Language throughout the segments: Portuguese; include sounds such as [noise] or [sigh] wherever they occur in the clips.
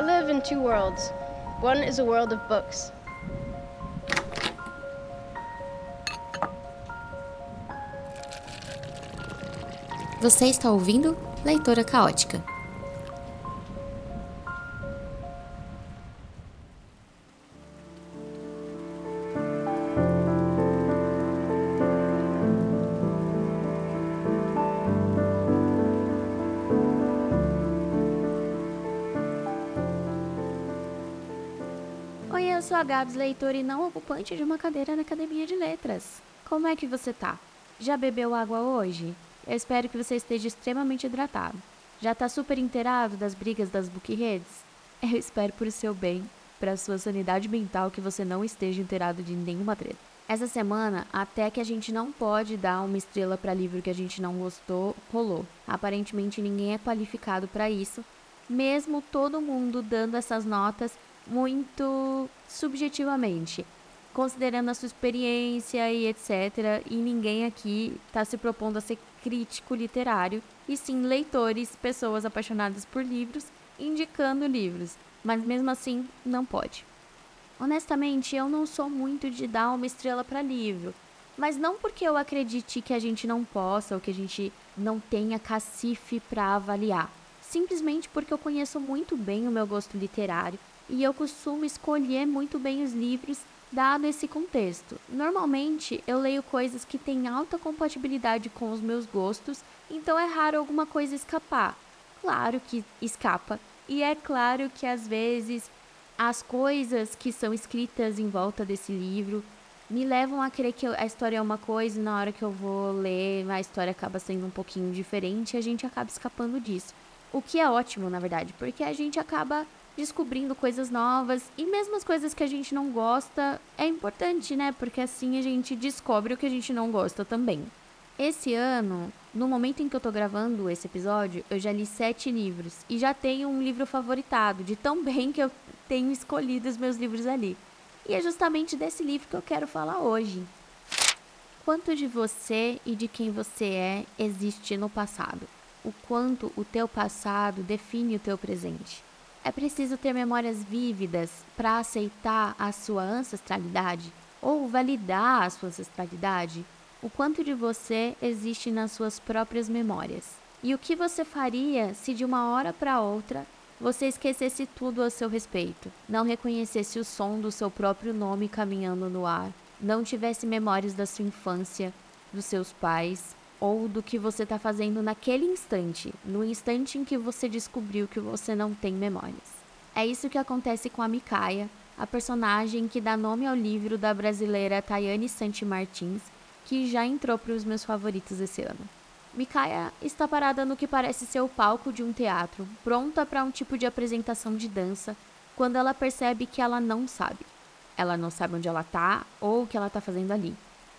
I live in two worlds. One is a world of books. Você está ouvindo Leitora Caótica. Sou a Gabs, leitora e não ocupante de uma cadeira na Academia de Letras. Como é que você tá? Já bebeu água hoje? Eu espero que você esteja extremamente hidratado. Já tá super inteirado das brigas das bookheads? Eu espero por seu bem, para sua sanidade mental, que você não esteja inteirado de nenhuma treta. Essa semana, até que a gente não pode dar uma estrela para livro que a gente não gostou, rolou. Aparentemente ninguém é qualificado para isso, mesmo todo mundo dando essas notas muito subjetivamente, considerando a sua experiência e etc. E ninguém aqui está se propondo a ser crítico literário, e sim leitores, pessoas apaixonadas por livros, indicando livros, mas mesmo assim não pode. Honestamente, eu não sou muito de dar uma estrela para livro, mas não porque eu acredite que a gente não possa ou que a gente não tenha cacife para avaliar. Simplesmente porque eu conheço muito bem o meu gosto literário e eu costumo escolher muito bem os livros dado esse contexto. Normalmente eu leio coisas que têm alta compatibilidade com os meus gostos, então é raro alguma coisa escapar. Claro que escapa, e é claro que às vezes as coisas que são escritas em volta desse livro me levam a crer que a história é uma coisa e na hora que eu vou ler a história acaba sendo um pouquinho diferente e a gente acaba escapando disso. O que é ótimo, na verdade, porque a gente acaba descobrindo coisas novas e mesmo as coisas que a gente não gosta é importante, né? Porque assim a gente descobre o que a gente não gosta também. Esse ano, no momento em que eu tô gravando esse episódio, eu já li sete livros e já tenho um livro favoritado, de tão bem que eu tenho escolhido os meus livros ali. E é justamente desse livro que eu quero falar hoje. Quanto de você e de quem você é existe no passado? O quanto o teu passado define o teu presente? É preciso ter memórias vívidas para aceitar a sua ancestralidade ou validar a sua ancestralidade? O quanto de você existe nas suas próprias memórias? E o que você faria se de uma hora para outra você esquecesse tudo a seu respeito, não reconhecesse o som do seu próprio nome caminhando no ar, não tivesse memórias da sua infância, dos seus pais, ou do que você está fazendo naquele instante, no instante em que você descobriu que você não tem memórias. É isso que acontece com a Micaia, a personagem que dá nome ao livro da brasileira Tayane Santi Martins, que já entrou para os meus favoritos esse ano. Micaia está parada no que parece ser o palco de um teatro, pronta para um tipo de apresentação de dança, quando ela percebe que ela não sabe. Ela não sabe onde ela está ou o que ela está fazendo ali.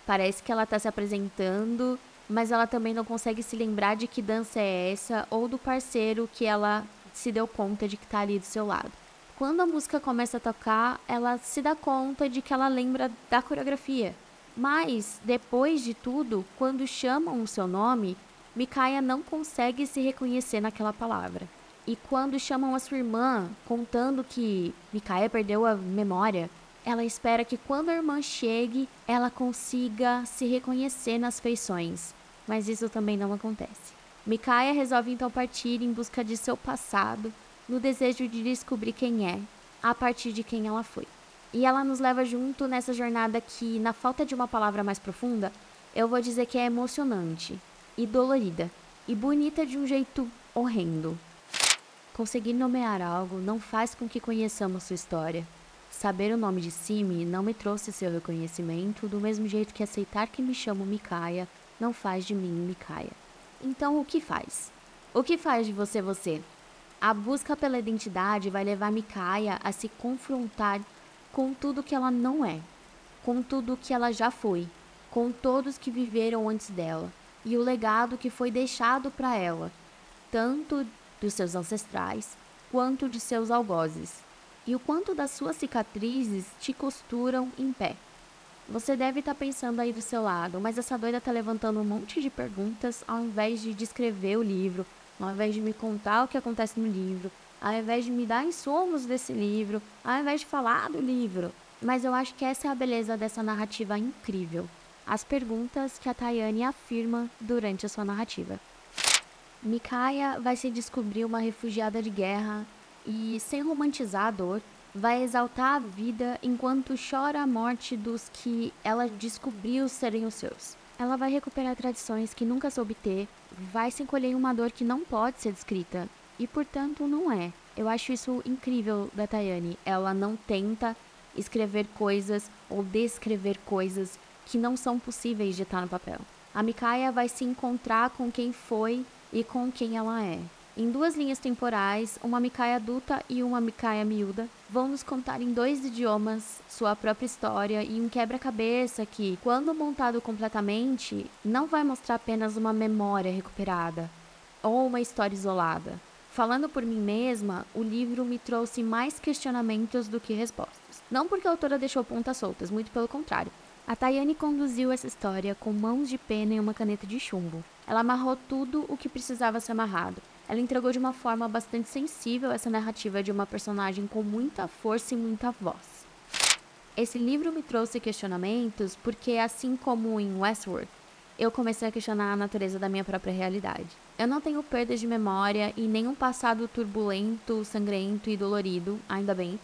Parece que ela está se apresentando mas ela também não consegue se lembrar de que dança é essa ou do parceiro que ela se deu conta de que está ali do seu lado. Quando a música começa a tocar, ela se dá conta de que ela lembra da coreografia. Mas, depois de tudo, quando chamam o seu nome, Mikaia não consegue se reconhecer naquela palavra. E quando chamam a sua irmã, contando que Mikaia perdeu a memória, ela espera que quando a irmã chegue, ela consiga se reconhecer nas feições mas isso também não acontece. Mikaia resolve então partir em busca de seu passado, no desejo de descobrir quem é, a partir de quem ela foi. E ela nos leva junto nessa jornada que, na falta de uma palavra mais profunda, eu vou dizer que é emocionante, e dolorida, e bonita de um jeito horrendo. Conseguir nomear algo não faz com que conheçamos sua história. Saber o nome de Simi não me trouxe seu reconhecimento, do mesmo jeito que aceitar que me chamo Mikaia não faz de mim Micaia. Então, o que faz? O que faz de você você? A busca pela identidade vai levar Micaia a se confrontar com tudo que ela não é, com tudo que ela já foi, com todos que viveram antes dela e o legado que foi deixado para ela, tanto dos seus ancestrais quanto de seus algozes, e o quanto das suas cicatrizes te costuram em pé. Você deve estar tá pensando aí do seu lado, mas essa doida tá levantando um monte de perguntas ao invés de descrever o livro, ao invés de me contar o que acontece no livro, ao invés de me dar insumos desse livro, ao invés de falar do livro. Mas eu acho que essa é a beleza dessa narrativa incrível. As perguntas que a Tayane afirma durante a sua narrativa. Mikaya vai se descobrir uma refugiada de guerra e, sem romantizar a dor, vai exaltar a vida enquanto chora a morte dos que ela descobriu serem os seus. Ela vai recuperar tradições que nunca soube ter, vai se encolher em uma dor que não pode ser descrita e, portanto, não é. Eu acho isso incrível da Tayane. Ela não tenta escrever coisas ou descrever coisas que não são possíveis de estar no papel. A Mikaya vai se encontrar com quem foi e com quem ela é. Em duas linhas temporais, uma Mikaya adulta e uma Mikaya miúda vão nos contar em dois idiomas sua própria história e um quebra-cabeça que, quando montado completamente, não vai mostrar apenas uma memória recuperada ou uma história isolada. Falando por mim mesma, o livro me trouxe mais questionamentos do que respostas. Não porque a autora deixou pontas soltas, muito pelo contrário. A Tayane conduziu essa história com mãos de pena e uma caneta de chumbo. Ela amarrou tudo o que precisava ser amarrado ela entregou de uma forma bastante sensível essa narrativa de uma personagem com muita força e muita voz. Esse livro me trouxe questionamentos porque, assim como em Westworld, eu comecei a questionar a natureza da minha própria realidade. Eu não tenho perdas de memória e nenhum passado turbulento, sangrento e dolorido, ainda bem,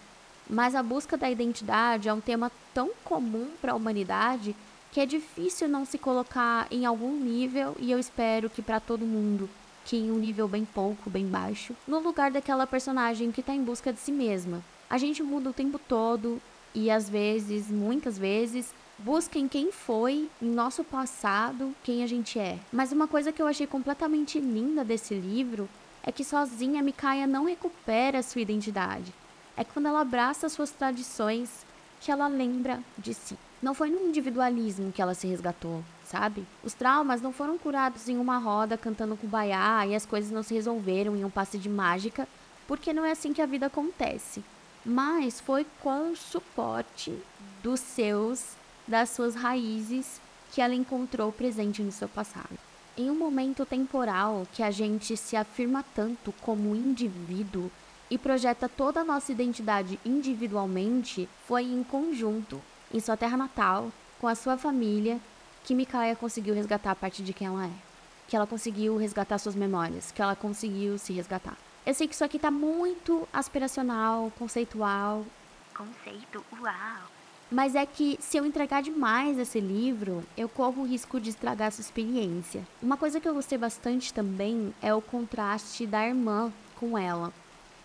mas a busca da identidade é um tema tão comum para a humanidade que é difícil não se colocar em algum nível e eu espero que para todo mundo que em um nível bem pouco, bem baixo, no lugar daquela personagem que está em busca de si mesma. A gente muda o tempo todo e às vezes, muitas vezes, busca em quem foi, em nosso passado, quem a gente é. Mas uma coisa que eu achei completamente linda desse livro é que sozinha a Mikaya não recupera sua identidade. É quando ela abraça suas tradições que ela lembra de si. Não foi no individualismo que ela se resgatou, sabe? Os traumas não foram curados em uma roda cantando com baiá e as coisas não se resolveram em um passe de mágica, porque não é assim que a vida acontece. Mas foi com o suporte dos seus, das suas raízes que ela encontrou presente no seu passado. Em um momento temporal que a gente se afirma tanto como indivíduo e projeta toda a nossa identidade individualmente, foi em conjunto em sua terra natal, com a sua família, que Mikaia conseguiu resgatar a parte de quem ela é. Que ela conseguiu resgatar suas memórias, que ela conseguiu se resgatar. Eu sei que isso aqui tá muito aspiracional, conceitual. Conceito, uau! Mas é que se eu entregar demais esse livro, eu corro o risco de estragar sua experiência. Uma coisa que eu gostei bastante também é o contraste da irmã com ela.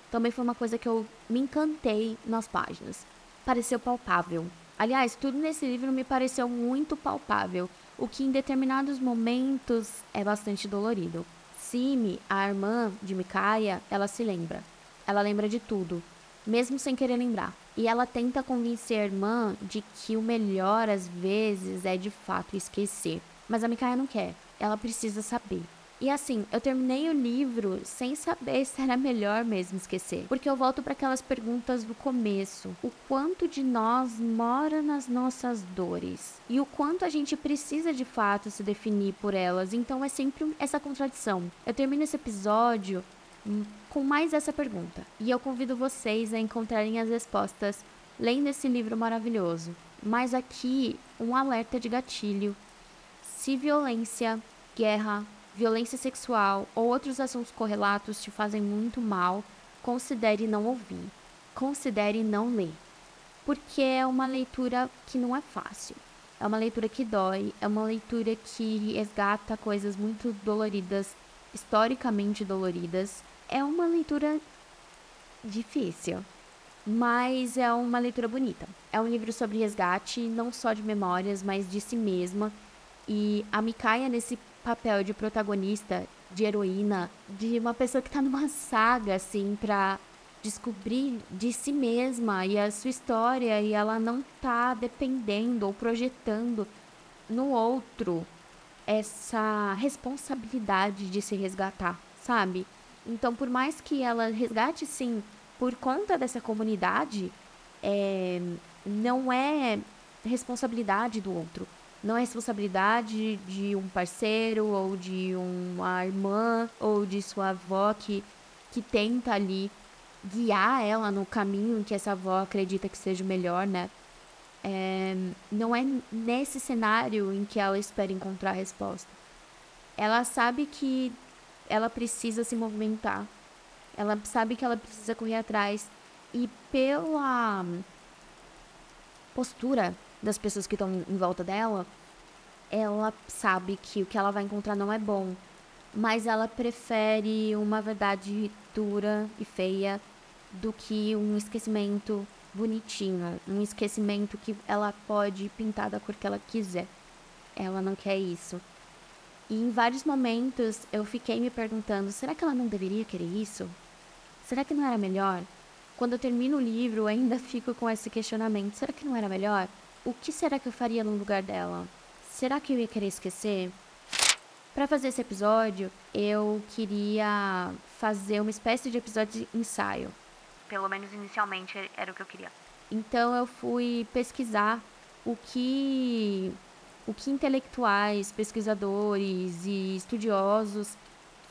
Também foi uma coisa que eu me encantei nas páginas. Pareceu palpável. Aliás, tudo nesse livro me pareceu muito palpável, o que em determinados momentos é bastante dolorido. Simi, a irmã de Mikaia, ela se lembra. Ela lembra de tudo, mesmo sem querer lembrar. E ela tenta convencer a irmã de que o melhor às vezes é de fato esquecer. Mas a Mikaia não quer. Ela precisa saber. E assim, eu terminei o livro sem saber se era melhor mesmo esquecer, porque eu volto para aquelas perguntas do começo. O quanto de nós mora nas nossas dores e o quanto a gente precisa de fato se definir por elas. Então é sempre essa contradição. Eu termino esse episódio hum, com mais essa pergunta, e eu convido vocês a encontrarem as respostas lendo esse livro maravilhoso. Mas aqui, um alerta de gatilho. Se violência, guerra, violência sexual ou outros assuntos correlatos te fazem muito mal, considere não ouvir. Considere não ler. Porque é uma leitura que não é fácil. É uma leitura que dói, é uma leitura que resgata coisas muito doloridas, historicamente doloridas. É uma leitura difícil, mas é uma leitura bonita. É um livro sobre resgate, não só de memórias, mas de si mesma. E a Mikaya, nesse papel de protagonista, de heroína, de uma pessoa que tá numa saga, assim, pra descobrir de si mesma e a sua história e ela não tá dependendo ou projetando no outro essa responsabilidade de se resgatar, sabe? Então, por mais que ela resgate, sim, por conta dessa comunidade, é, não é responsabilidade do outro não é responsabilidade de um parceiro ou de uma irmã ou de sua avó que, que tenta ali guiar ela no caminho que essa avó acredita que seja o melhor, né? É, não é nesse cenário em que ela espera encontrar a resposta. Ela sabe que ela precisa se movimentar. Ela sabe que ela precisa correr atrás. E pela postura das pessoas que estão em volta dela, ela sabe que o que ela vai encontrar não é bom. Mas ela prefere uma verdade dura e feia do que um esquecimento bonitinho, um esquecimento que ela pode pintar da cor que ela quiser. Ela não quer isso. E em vários momentos eu fiquei me perguntando: será que ela não deveria querer isso? Será que não era melhor? Quando eu termino o livro, eu ainda [laughs] fico com esse questionamento: será que não era melhor? O que será que eu faria no lugar dela? Será que eu ia querer esquecer? Para fazer esse episódio, eu queria fazer uma espécie de episódio de ensaio. Pelo menos inicialmente era o que eu queria. Então eu fui pesquisar o que o que intelectuais, pesquisadores e estudiosos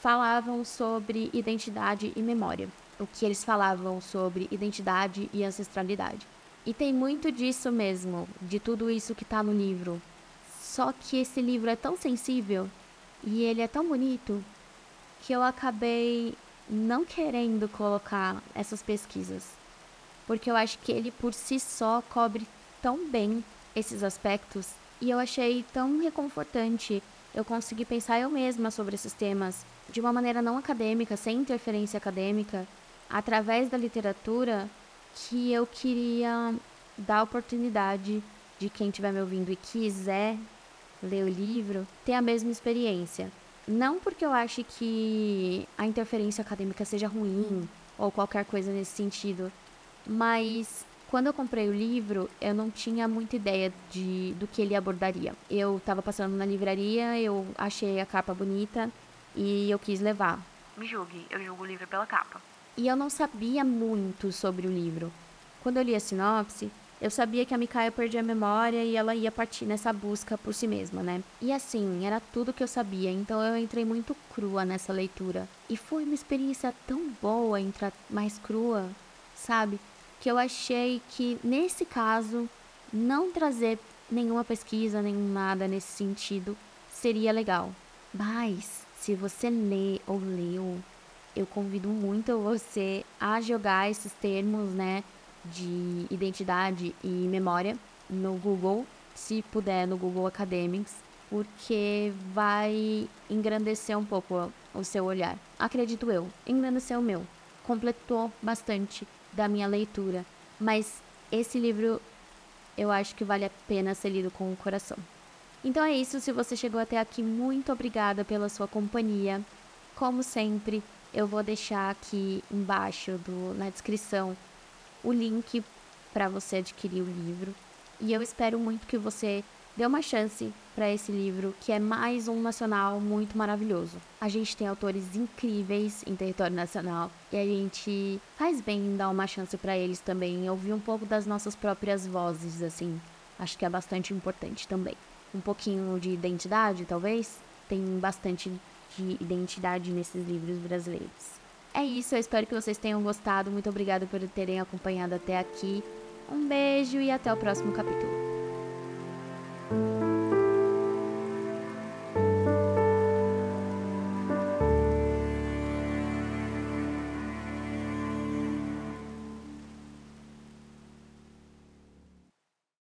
falavam sobre identidade e memória. O que eles falavam sobre identidade e ancestralidade. E tem muito disso mesmo, de tudo isso que está no livro. Só que esse livro é tão sensível e ele é tão bonito que eu acabei não querendo colocar essas pesquisas. Porque eu acho que ele por si só cobre tão bem esses aspectos e eu achei tão reconfortante eu conseguir pensar eu mesma sobre esses temas de uma maneira não acadêmica, sem interferência acadêmica, através da literatura, que eu queria dar a oportunidade de quem estiver me ouvindo e quiser ler o livro ter a mesma experiência. Não porque eu ache que a interferência acadêmica seja ruim ou qualquer coisa nesse sentido, mas quando eu comprei o livro, eu não tinha muita ideia de, do que ele abordaria. Eu estava passando na livraria, eu achei a capa bonita e eu quis levar. Me julgue, eu julgo o livro pela capa. E eu não sabia muito sobre o livro. Quando eu li a sinopse, eu sabia que a Mikaia perdia a memória e ela ia partir nessa busca por si mesma, né? E assim, era tudo que eu sabia, então eu entrei muito crua nessa leitura. E foi uma experiência tão boa entrar mais crua, sabe? que eu achei que nesse caso não trazer nenhuma pesquisa, nem nada nesse sentido seria legal. Mas se você lê ou leu, eu convido muito você a jogar esses termos, né, de identidade e memória no Google, se puder no Google Academics, porque vai engrandecer um pouco o seu olhar. Acredito eu, engrandeceu o meu. Completou bastante da minha leitura, mas esse livro eu acho que vale a pena ser lido com o coração. Então é isso, se você chegou até aqui, muito obrigada pela sua companhia. Como sempre, eu vou deixar aqui embaixo do, na descrição o link para você adquirir o livro. E eu espero muito que você dê uma chance para esse livro, que é mais um nacional muito maravilhoso. A gente tem autores incríveis em território nacional e a gente faz bem em dar uma chance para eles também, ouvir um pouco das nossas próprias vozes, assim. Acho que é bastante importante também. Um pouquinho de identidade, talvez. Tem bastante de identidade nesses livros brasileiros. É isso, eu espero que vocês tenham gostado. Muito obrigada por terem acompanhado até aqui. Um beijo e até o próximo capítulo.